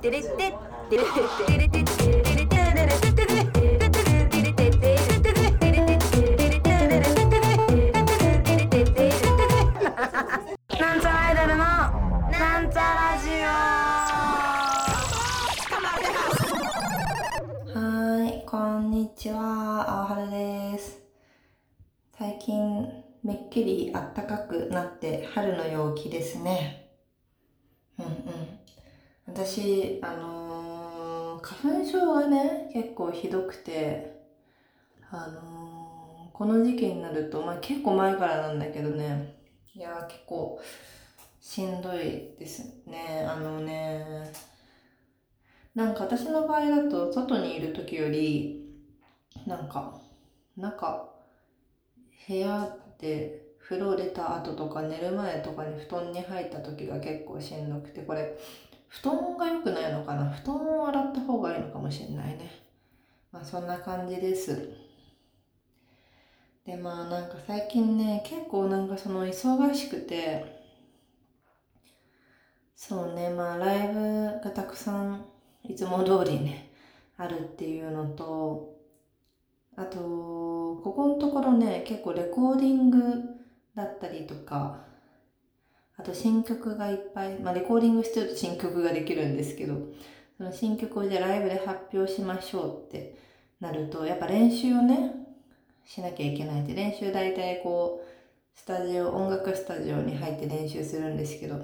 テレテテテレテレテテレテテテテテテレなんちゃらアイドルのなんちゃラジオはーい、こんにちは、青春です。最近、めっきり暖かくなって春の陽気ですね。うんうん。私、あのー花粉症がね、結構ひどくて、あのーこの時期になると、まあ結構前からなんだけどね、いや結構しんどいですね。あのね、なんか私の場合だと外にいる時より、なんか、中、部屋で風呂出た後とか寝る前とかに布団に入った時が結構しんどくて、これ、布団が良くないのかな？布団を洗った方がいいのかもしれないね。まあそんな感じです。で、まあなんか最近ね、結構なんかその忙しくて、そうね、まあライブがたくさんいつも通りね、あるっていうのと、あと、ここのところね、結構レコーディングだったりとか、あと新曲がいっぱい、まあレコーディングしてると新曲ができるんですけど、その新曲をじゃあライブで発表しましょうってなると、やっぱ練習をね、しなきゃいけないって、練習大体こう、スタジオ、音楽スタジオに入って練習するんですけど、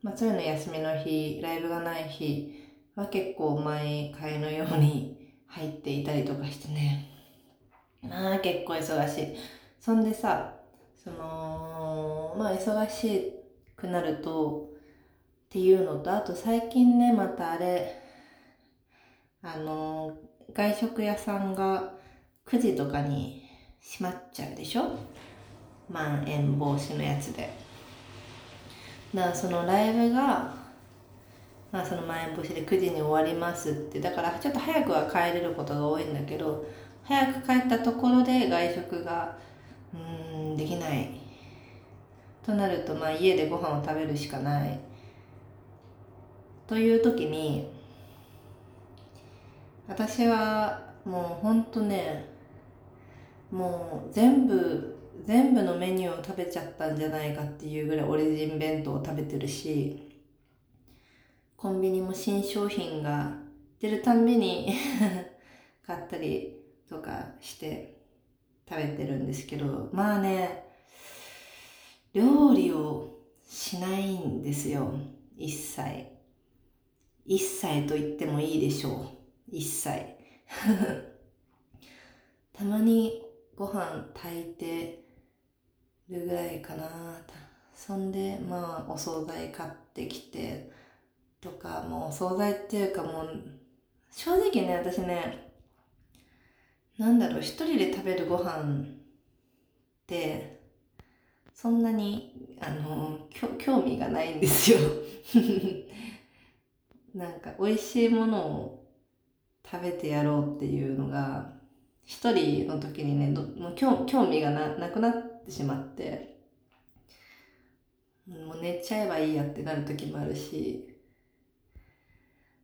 まあそういうの休みの日、ライブがない日は結構毎回のように入っていたりとかしてね。まあ結構忙しい。そんでさ、その、まあ忙しいくなると、っていうのと、あと最近ね、またあれ、あの、外食屋さんが9時とかに閉まっちゃうでしょ？まん延防止のやつで。だからそのライブが、まあそのまん延防止で9時に終わりますって、だからちょっと早くは帰れることが多いんだけど、早く帰ったところで外食が、うーん、できない。となると、まあ家でご飯を食べるしかない。という時に、私はもうほんとね、もう全部、全部のメニューを食べちゃったんじゃないかっていうぐらいオリジン弁当を食べてるし、コンビニも新商品が出るたんびに買ったりとかして食べてるんですけど、まあね、料理をしないんですよ。一切。一切と言ってもいいでしょう。一切。たまにご飯炊いてるぐらいかな。そんで、まあ、お惣菜買ってきて、とか、もうお惣菜っていうかもう、正直ね、私ね、なんだろう、一人で食べるご飯って、そんなに、あの、興味がないんですよ。なんか、美味しいものを食べてやろうっていうのが、一人の時にね、どもう興興味がななくなってしまって、もう寝ちゃえばいいやってなる時もあるし、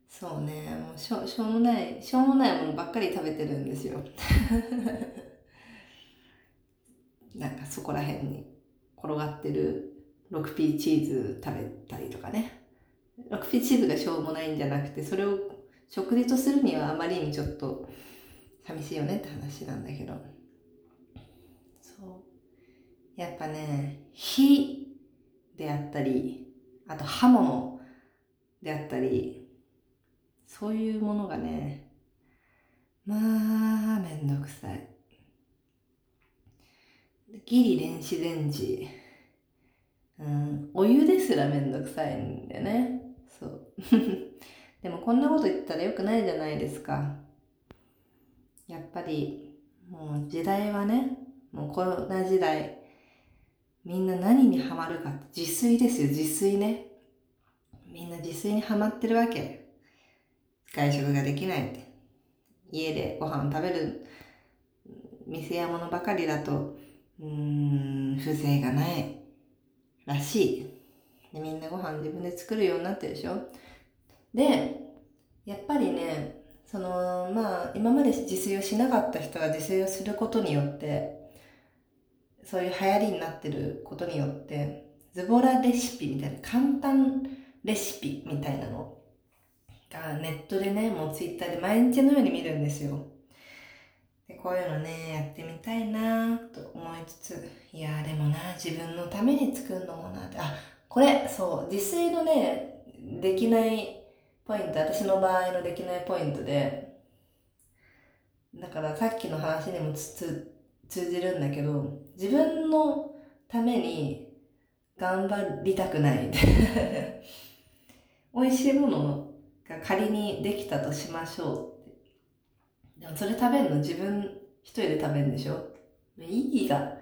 そうね、もうしょしょうもない、しょうもないものばっかり食べてるんですよ。なんかそこら辺に転がってる 6P チーズ食べたりとかね。6P チーズがしょうもないんじゃなくて、それを食事とするにはあまりにちょっと寂しいよねって話なんだけど。そう。やっぱね、火であったり、あと刃物であったり、そういうものがね、まあ、めんどくさい。ギリ電子レンジ。うん、お湯ですらめんどくさいんだよね。そう。でもこんなこと言ったらよくないじゃないですか。やっぱり、もう時代はね、もうコロナ時代、みんな何にハマるかって自炊ですよ、自炊ね。みんな自炊にハマってるわけ。外食ができないって。家でご飯食べる店やものばかりだと、うーん、風情がないらしい。で、みんなご飯自分で作るようになってるでしょ？で、やっぱりね、その、まあ、今まで自炊をしなかった人が自炊をすることによって、そういう流行りになってることによって、ズボラレシピみたいな、簡単レシピみたいなのがネットでね、もうツイッターで毎日のように見るんですよ。でこういうのね、やってみたいなと思いつつ、いやでもな、自分のために作るのもなって、あ、これ、そう、自炊のね、できないポイント、私の場合のできないポイントで、だからさっきの話にも通じるんだけど、自分のために頑張りたくない。美味しいものが仮にできたとしましょう。でもそれ食べるの？自分一人で食べるんでしょ？意義が、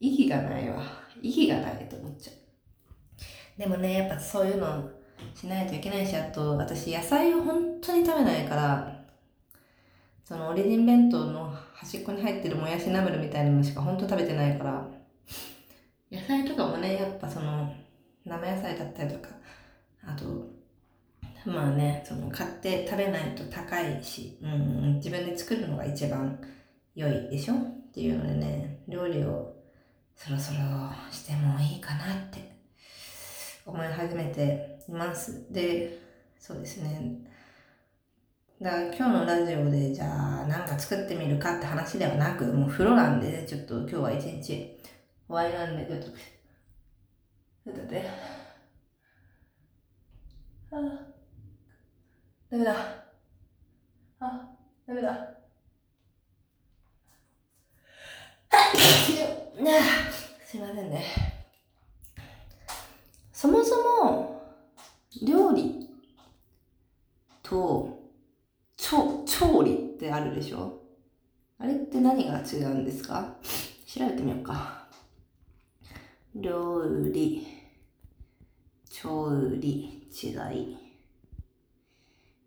意義がないわ。意義がないと思っちゃう。でもね、やっぱそういうのしないといけないし、あと私野菜を本当に食べないから、そのオリジン弁当の端っこに入ってるもやしナムルみたいなのしか本当食べてないから、野菜とかもね、やっぱその生野菜だったりとか、あと、まあね、その買って食べないと高いし、うん、自分で作るのが一番良いでしょっていうのでね、料理をそろそろしてもいいかなって思い始めています。で、そうですね。だから今日のラジオでじゃあ何か作ってみるかって話ではなく、もう風呂なんで、ね、ちょっと今日は一日終わりなんで、ちょっと、ちょっとね。ああダメだ。あ、ダメだ。すいませんね。そもそも、料理と、調、調理ってあるでしょ？あれって何が違うんですか？調べてみようか。料理、調理、違い。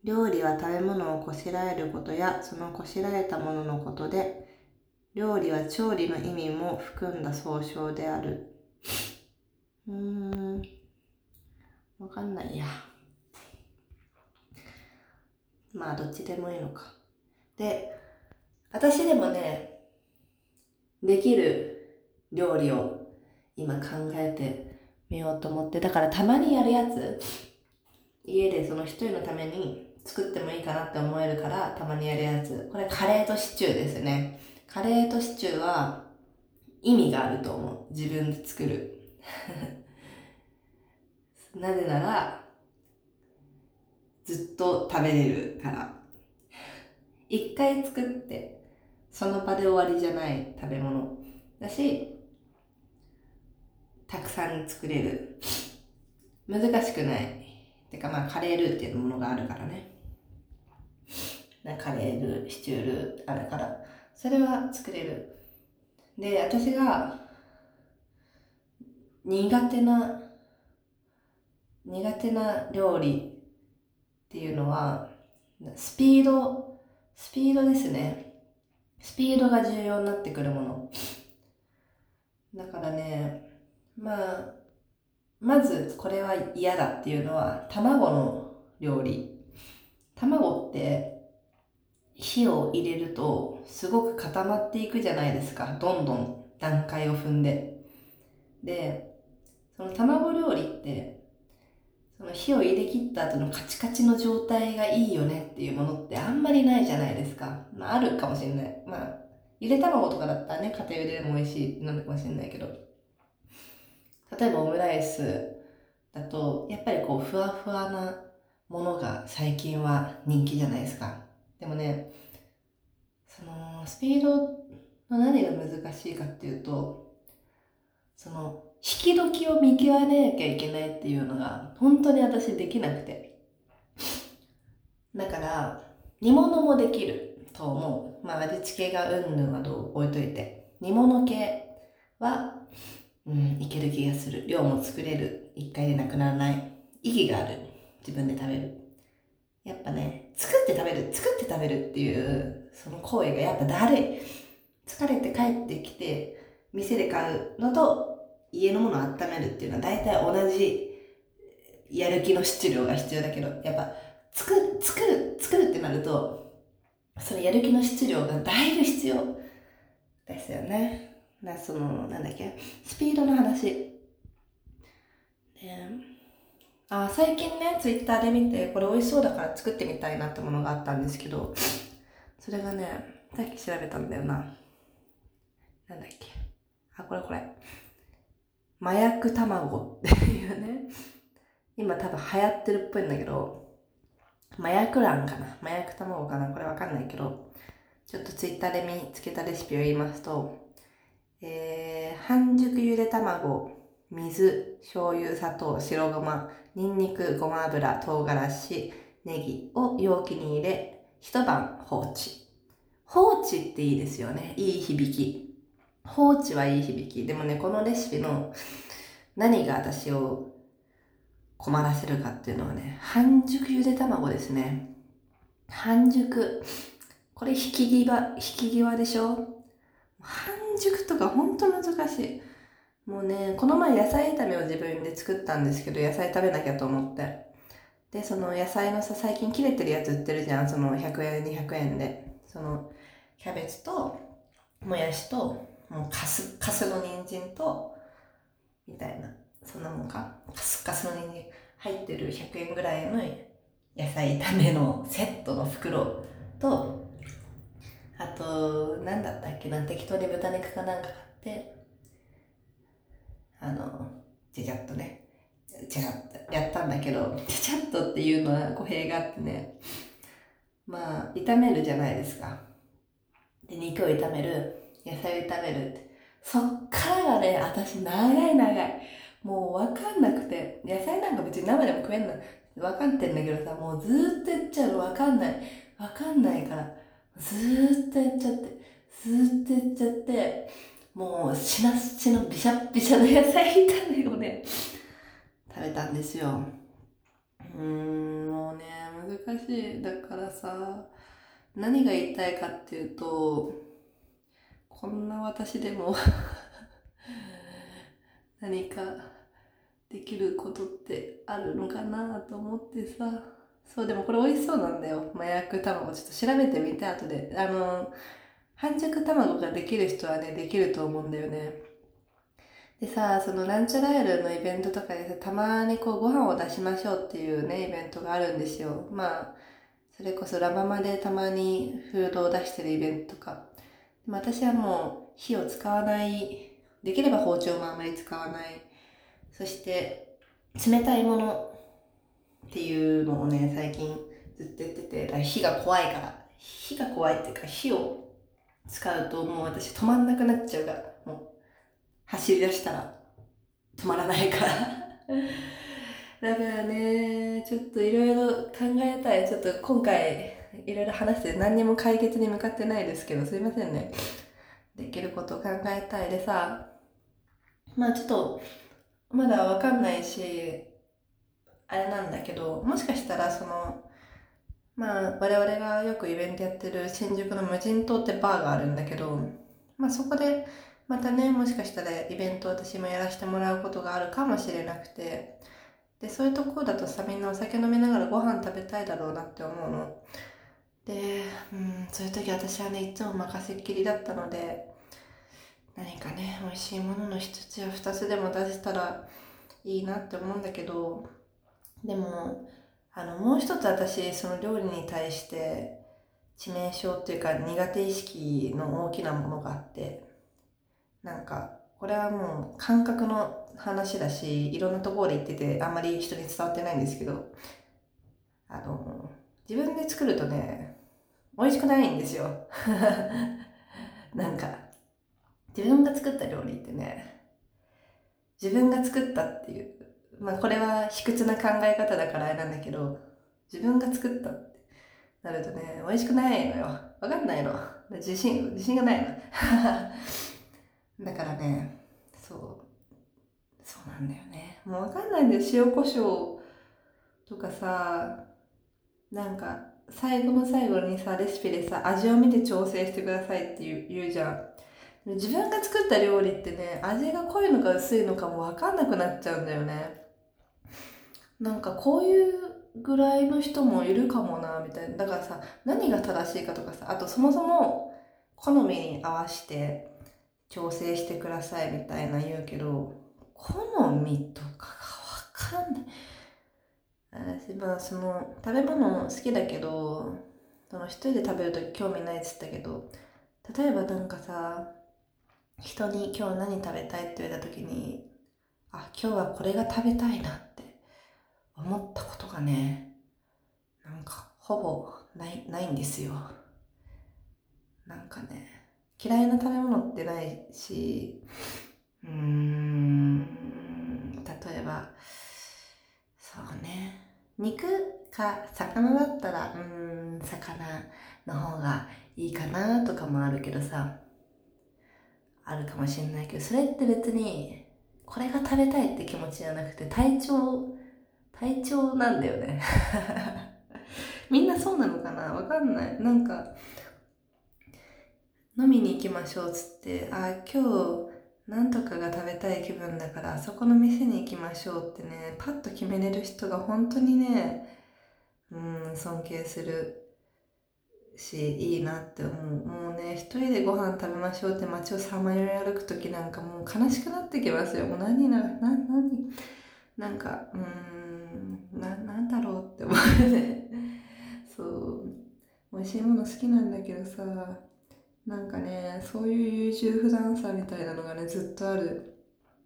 料理は食べ物をこしらえることやそのこしらえたもののことで、料理は調理の意味も含んだ総称である。うーん。わかんないや。まあ、どっちでもいいのか。で、私でもね、できる料理を今考えてみようと思って、だからたまにやるやつ、家でその一人のために作ってもいいかなって思えるからたまにやるやつ。これカレーとシチューですね。カレーとシチューは意味があると思う。自分で作る。なぜなら、ずっと食べれるから。一回作って、その場で終わりじゃない食べ物だし、たくさん作れる。難しくない。てかまあカレールーっていうものがあるからね。カレールー、シチュールあるから、それは作れる。で、私が苦手な、苦手な料理っていうのは、スピード、スピードですね。スピードが重要になってくるもの。だからね、まあ、まずこれは嫌だっていうのは、卵の料理。卵って火を入れるとすごく固まっていくじゃないですか。どんどん段階を踏んで。で、その卵料理って、その火を入れ切った後のカチカチの状態がいいよねっていうものってあんまりないじゃないですか。まああるかもしれない。まあ、ゆで卵とかだったらね、家庭茹ででも美味しいなのかもしれないけど。例えばオムライスだと、やっぱりこう、ふわふわなものが最近は人気じゃないですか。でもね、そのスピードの何が難しいかっていうと、その引き時を見極めなきゃいけないっていうのが本当に私できなくて。だから、煮物もできると思う。まあ味付けがうんぬんはどう置いといて。煮物系は、うん、いける気がする。量も作れる。一回でなくならない。意義がある。自分で食べる。やっぱね、作って食べる、作って食べるっていう、その行為がやっぱだるい。疲れて帰ってきて、店で買うのと、家のものを温めるっていうのは大体同じやる気の質量が必要だけど、やっぱ、作る、作る、作ると、そのやる気の質量がだいぶ必要ですよね。だその、なんだっけ、スピードの話。で、あ、最近ね、ツイッターで見て、これ美味しそうだから作ってみたいなってものがあったんですけど、それがね、さっき調べたんだよな。なんだっけ。あ、これこれ。麻薬卵っていうね。今多分流行ってるっぽいんだけど、麻薬卵かな麻薬卵かなこれわかんないけど、ちょっとツイッターで見つけたレシピを言いますと、えー、半熟ゆで卵、水、醤油、砂糖、白ごま、ニンニク、ごま油、唐辛子、ネギを容器に入れ、一晩放置。放置っていいですよね。いい響き。放置はいい響き。でもね、このレシピの何が私を困らせるかっていうのはね、半熟ゆで卵ですね。半熟。これ引き際、引き際でしょ？半熟とかほんと難しい。もうね、この前野菜炒めを自分で作ったんですけど、野菜食べなきゃと思って。で、その野菜のさ、最近切れてるやつ売ってるじゃん。その100円、200円で。その、キャベツと、もやしと、もうカス、カスの人参と、みたいな。そんなもんか。カスカスの人参入ってる100円ぐらいの野菜炒めのセットの袋と、あと、なんだったっけな、適当に豚肉かなんか買って、あの、ちゃちゃっとね、ちゃちゃっとやったんだけど、ちゃちゃっとっていうのは語弊があってね、まあ、炒めるじゃないですか。で、肉を炒める、野菜を炒めるって。そっからがね、私長い長い。もうわかんなくて、野菜なんか別に生でも食えんの、わかってんだけどさ、もうずーっとやっちゃうのわかんない。わかんないから、ずーっとやっちゃって、ずーっとやっちゃって、もうしなしのびしゃびしゃの野菜炒めをね、食べたんですよ。うーん、もうね、難しい。だからさ、何が言いたいかっていうと、こんな私でも 何かできることってあるのかなと思ってさ。そう、でもこれ美味しそうなんだよ。麻薬卵。ちょっと調べてみて、後で。あの、半熟卵ができる人はね、できると思うんだよね。でさ、そのランチャライルのイベントとかでさ、たまにこうご飯を出しましょうっていうね、イベントがあるんですよ。まあ、それこそラママでたまにフードを出してるイベントとか。私はもう火を使わない、できれば包丁もあまり使わない。そして、冷たいものっていうのをね、最近ずっと言ってて、火が怖いから。火が怖いっていうか、火を使うともう私止まんなくなっちゃうから、もう走り出したら止まらないからだからね、ちょっといろいろ考えたい。ちょっと今回いろいろ話して何にも解決に向かってないですけど、すいませんね。できることを考えたいでさ、まあちょっと、まだわかんないし、あれなんだけど、もしかしたらその、まあ我々がよくイベントやってる新宿の無人島ってバーがあるんだけど、まあそこでまたね、もしかしたらイベント私もやらせてもらうことがあるかもしれなくて、で、そういうところだとさ、みんなお酒飲みながらご飯食べたいだろうなって思うの。で、うん、そういう時私はね、いつも任せっきりだったので、何かね、美味しいものの一つや二つでも出せたらいいなって思うんだけど、でも、あの、もう一つ私、その料理に対して、致命傷っていうか苦手意識の大きなものがあって、なんか、これはもう感覚の話だし、いろんなところで言ってて、あんまり人に伝わってないんですけど、あの、自分で作るとね、美味しくないんですよ。なんか、自分が作った料理ってね、自分が作ったっていう、まあこれは卑屈な考え方だからあれなんだけど、自分が作ったってなるとね、美味しくないのよ。わかんないの。自信、自信がないの。だからね、そう、そうなんだよね。もうわかんないんだよ。塩コショウとかさ、なんか、最後の最後にさ、レシピでさ、味を見て調整してくださいって言う言うじゃん。自分が作った料理ってね、味が濃いのか薄いのかもわかんなくなっちゃうんだよね。なんかこういうぐらいの人もいるかもな、みたいな。だからさ、何が正しいかとかさ、あとそもそも好みに合わせて調整してくださいみたいな言うけど、好みとかがわかんない。私、まあその、食べ物好きだけど、その一人で食べると興味ないっつったけど、例えばなんかさ、人に今日何食べたいって言われた時に、あ、今日はこれが食べたいな思ったことがね、なんかほぼない、ないんですよ。なんかね、嫌いな食べ物ってないし、うーん、例えば、そうね、肉か魚だったら、うーん、魚の方がいいかなとかもあるけどさ、あるかもしれないけど、それって別に、これが食べたいって気持ちじゃなくて、体調、体調なんだよね。みんなそうなのかな？わかんない。なんか、飲みに行きましょうっつって、あ、今日、なんとかが食べたい気分だから、あそこの店に行きましょうってね、パッと決めれる人が本当にね、うん、尊敬する。し、いいなって思う。もうね、一人でご飯食べましょうって街をさまよい歩くときなんかもう悲しくなってきますよ。もう何な、な、何？なんか、うな、なんだろうって思うね。そう。美味しいもの好きなんだけどさ、なんかね、そういう優柔不断さみたいなのがね、ずっとある。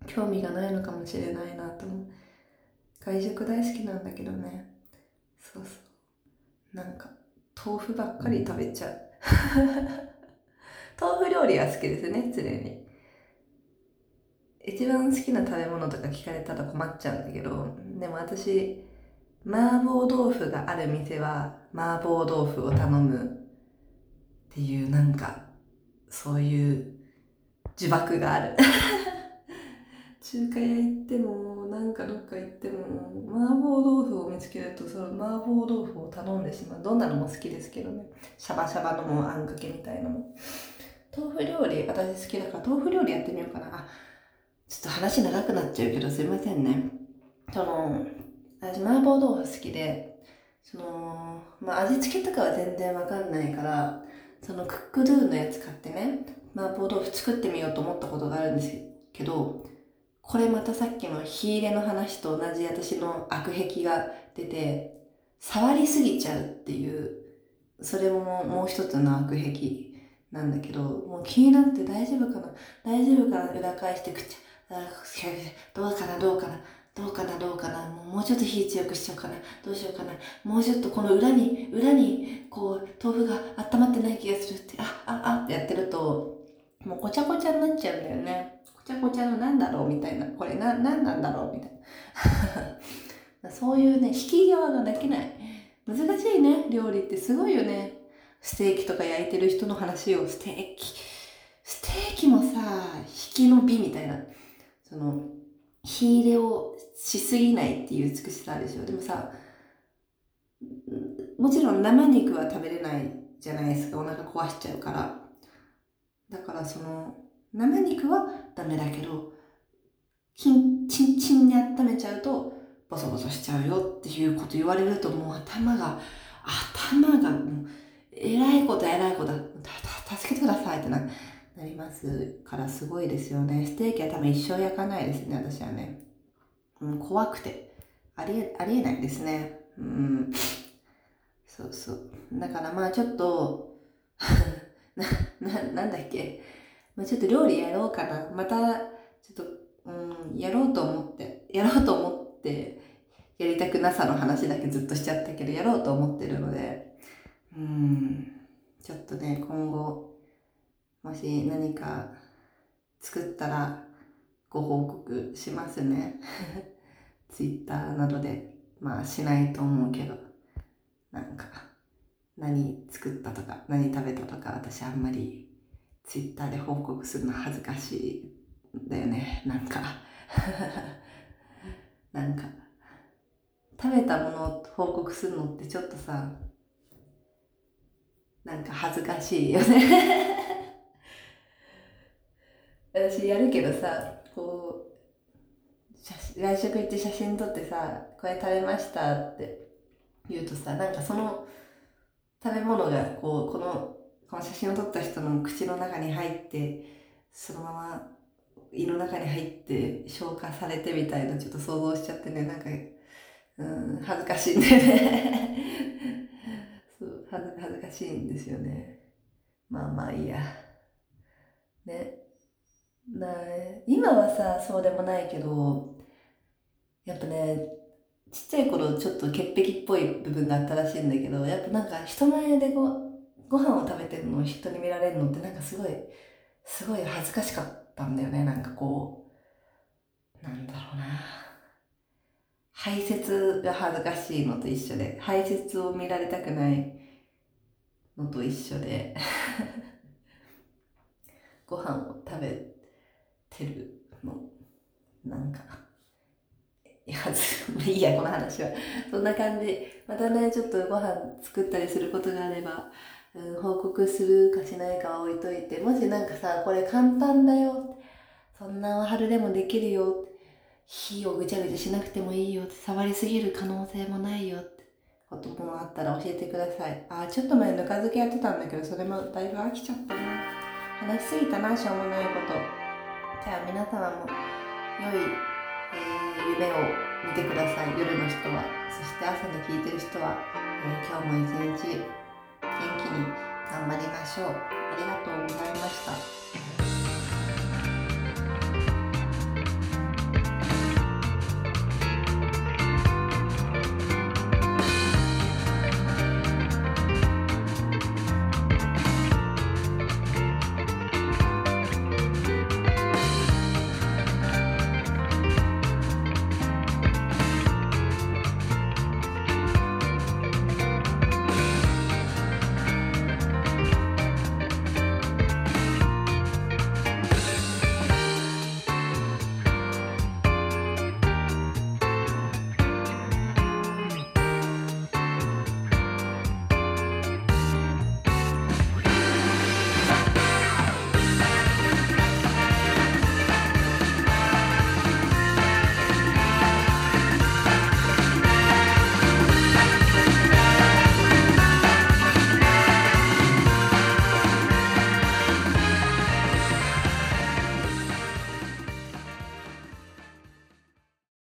興味がないのかもしれないなと思う。外食大好きなんだけどね。そうそう。なんか、豆腐ばっかり食べちゃう。豆腐料理は好きですね、常に。一番好きな食べ物とか聞かれたら困っちゃうんだけど、でも私、麻婆豆腐がある店は麻婆豆腐を頼むっていうなんか、そういう呪縛がある。中華屋行っても、なんかどっか行っても、麻婆豆腐を見つけると、その麻婆豆腐を頼んでしまう。どんなのも好きですけどね。シャバシャバのもあんかけみたいなのも。豆腐料理、私好きだから豆腐料理やってみようかな。あ、ちょっと話長くなっちゃうけどすいませんね。その、私麻婆豆腐好きで、その、まあ味付けとかは全然わかんないから、そのクックドゥのやつ買ってね、麻婆豆腐作ってみようと思ったことがあるんですけど、これまたさっきの火入れの話と同じ私の悪癖が出て、触りすぎちゃうっていう、それももう一つの悪癖なんだけど、もう気になって大丈夫かな大丈夫かな裏返してくっちゃ、どうかなどうかなどうかなどうかなもうちょっと火強くしちゃうかなどうしようかなもうちょっとこの裏に、裏に、こう、豆腐が温まってない気がするって、あ、あ、あってやってると、もうごちゃごちゃになっちゃうんだよねご。ちゃこちゃのなんだろうみたいな。これな、ななんだろうみたいな。そういうね、引き際ができない。難しいね、料理ってすごいよね。ステーキとか焼いてる人の話を、ステーキ、ステーキもさ、引きの美みたいな。その、火入れをしすぎないっていう美しさでしょ。でもさ、もちろん生肉は食べれないじゃないですか。お腹壊しちゃうから。だからその、生肉はダメだけど、キン、チンチンに温めちゃうと、ボソボソしちゃうよっていうこと言われると、もう頭が、頭がもう、えらいことえらいこと、助けてくださいってな、なりますからすごいですよね。ステーキは多分一生焼かないですね、私はね。うん、怖くて。ありえ、ありえないですね。うん。そうそう。だからまあちょっと な、な、なんだっけ。まあ、ちょっと料理やろうかな。また、ちょっと、うん、やろうと思って、やろうと思って、やりたくなさの話だけずっとしちゃったけど、やろうと思ってるので、うん、ちょっとね、今後、もし何か作ったらご報告しますね。ツイッターなどで、まあしないと思うけど、なんか、何作ったとか、何食べたとか、私あんまりツイッターで報告するの恥ずかしいんだよね。なんか なんか、食べたものを報告するのってちょっとさ、なんか恥ずかしいよね 私やるけどさ、こう、外食行って写真撮ってさ、これ食べましたって言うとさ、なんかその食べ物がこう、この、この写真を撮った人の口の中に入って、そのまま胃の中に入って消化されてみたいなちょっと想像しちゃってね、なんか、うん、恥ずかしいんだよねそう。恥ずかしいんですよね。まあまあいいや。ね。な今はさ、そうでもないけど、やっぱね、ちっちゃい頃ちょっと潔癖っぽい部分があったらしいんだけど、やっぱなんか人前でごご飯を食べてるのを人に見られるのってなんかすごい、すごい恥ずかしかったんだよね。なんかこう、なんだろうな。排泄が恥ずかしいのと一緒で、排泄を見られたくないのと一緒で ご飯を食べてるの、なんか、いや、いいや、この話は。そんな感じ。またね、ちょっとご飯作ったりすることがあれば、うん、報告するかしないかは置いといて、もしなんかさ、これ簡単だよ。そんな春でもできるよ。火をぐちゃぐちゃしなくてもいいよ。触りすぎる可能性もないよ。こともあったら教えてください。あ、ちょっと前ぬか漬けやってたんだけど、それもだいぶ飽きちゃったな。話しすぎたな、しょうもないこと。じゃあ皆様も良い、えー、夢を見てください。夜の人は。そして朝に聞いてる人は、えー、今日も一日元気に頑張りましょう。ありがとうございました。